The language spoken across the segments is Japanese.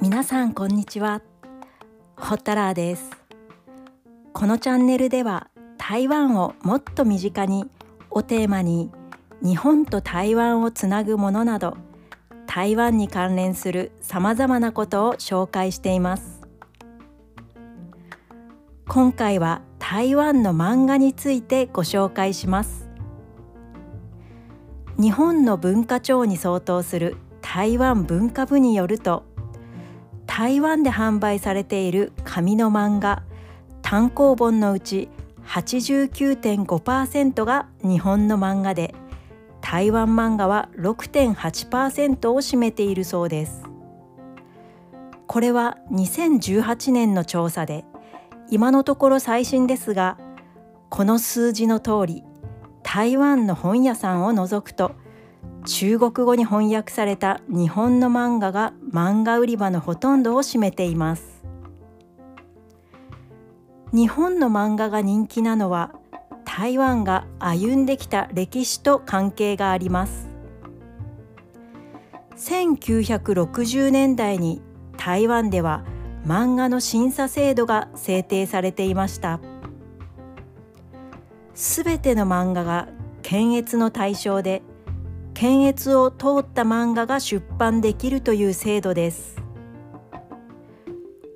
皆さんこんにちは。ホッタラーです。このチャンネルでは台湾をもっと身近にをテーマに日本と台湾をつなぐものなど台湾に関連するさまざまなことを紹介しています。今回は台湾の漫画についてご紹介します。日本の文化庁に相当する台湾文化部によると台湾で販売されている紙の漫画単行本のうち89.5%が日本の漫画で台湾漫画は6.8%を占めているそうです。これは2018年の調査で今のところ最新ですがこの数字の通り台湾の本屋さんを除くと中国語に翻訳された日本の漫画が漫画売り場のほとんどを占めています。日本の漫画が人気なのは台湾が歩んできた歴史と関係があります。1960年代に台湾では漫画の審査制度が制定されていました。すべての漫画が検閲の対象で検閲を通った漫画が出版できるという制度です。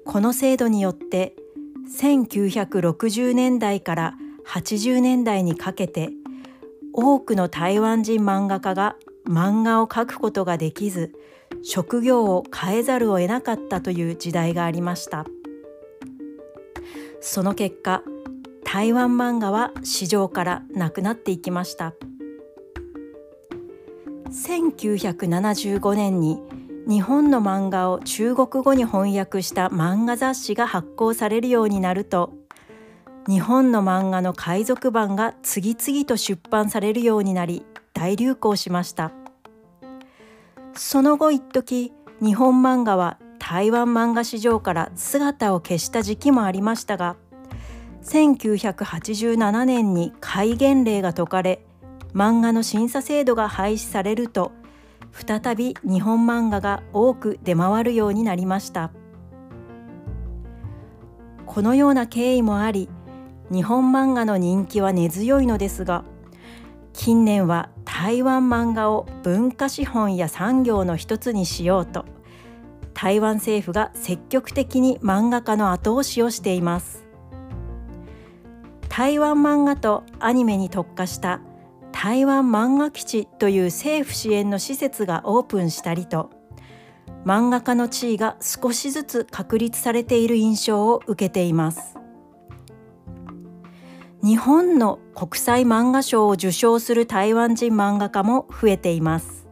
この制度によって1960年代から80年代にかけて多くの台湾人漫画家が漫画を描くことができず職業を変えざるを得なかったという時代がありました。その結果台湾漫画は市場からなくなっていきました。1975年に日本の漫画を中国語に翻訳した漫画雑誌が発行されるようになると日本の漫画の海賊版が次々と出版されるようになり大流行しました。その後一時日本漫画は台湾漫画市場から姿を消した時期もありましたが1987年に戒厳令が解かれ漫画の審査制度が廃止されると再び日本漫画が多く出回るようになりました。このような経緯もあり日本漫画の人気は根強いのですが近年は台湾漫画を文化資本や産業の一つにしようと台湾政府が積極的に漫画家の後押しをしています。台湾漫画とアニメに特化した台湾漫画基地という政府支援の施設がオープンしたりと漫画家の地位が少しずつ確立されている印象を受けています。日本の国際漫画賞を受賞する台湾人漫画家も増えています。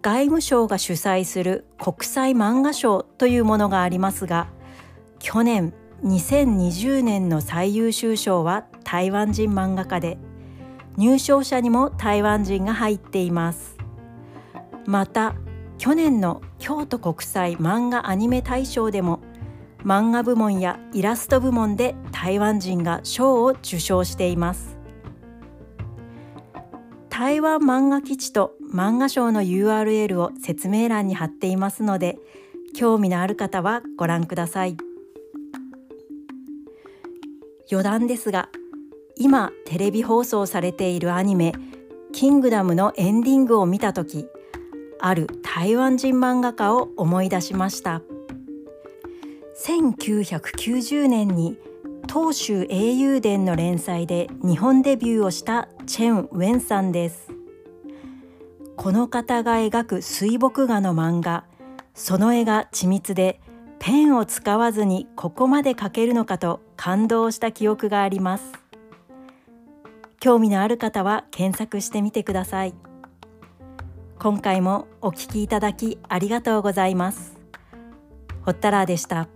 外務省が主催する国際漫画賞というものがありますが去年2020年の最優秀賞は台湾人漫画家で入賞者にも台湾人が入っています。また去年の京都国際漫画アニメ大賞でも漫画部門やイラスト部門で台湾人が賞を受賞しています。台湾漫画基地と漫画賞の URL を説明欄に貼っていますので興味のある方はご覧ください。余談ですが今テレビ放送されているアニメ「キングダム」のエンディングを見た時ある台湾人漫画家を思い出しました。1990年に東州英雄伝の連載で日本デビューをしたチェン・ウェンさんですこの方が描く水墨画の漫画その絵が緻密でペンを使わずにここまで描けるのかと感動した記憶があります興味のある方は検索してみてください今回もお聞きいただきありがとうございますほったらーでした。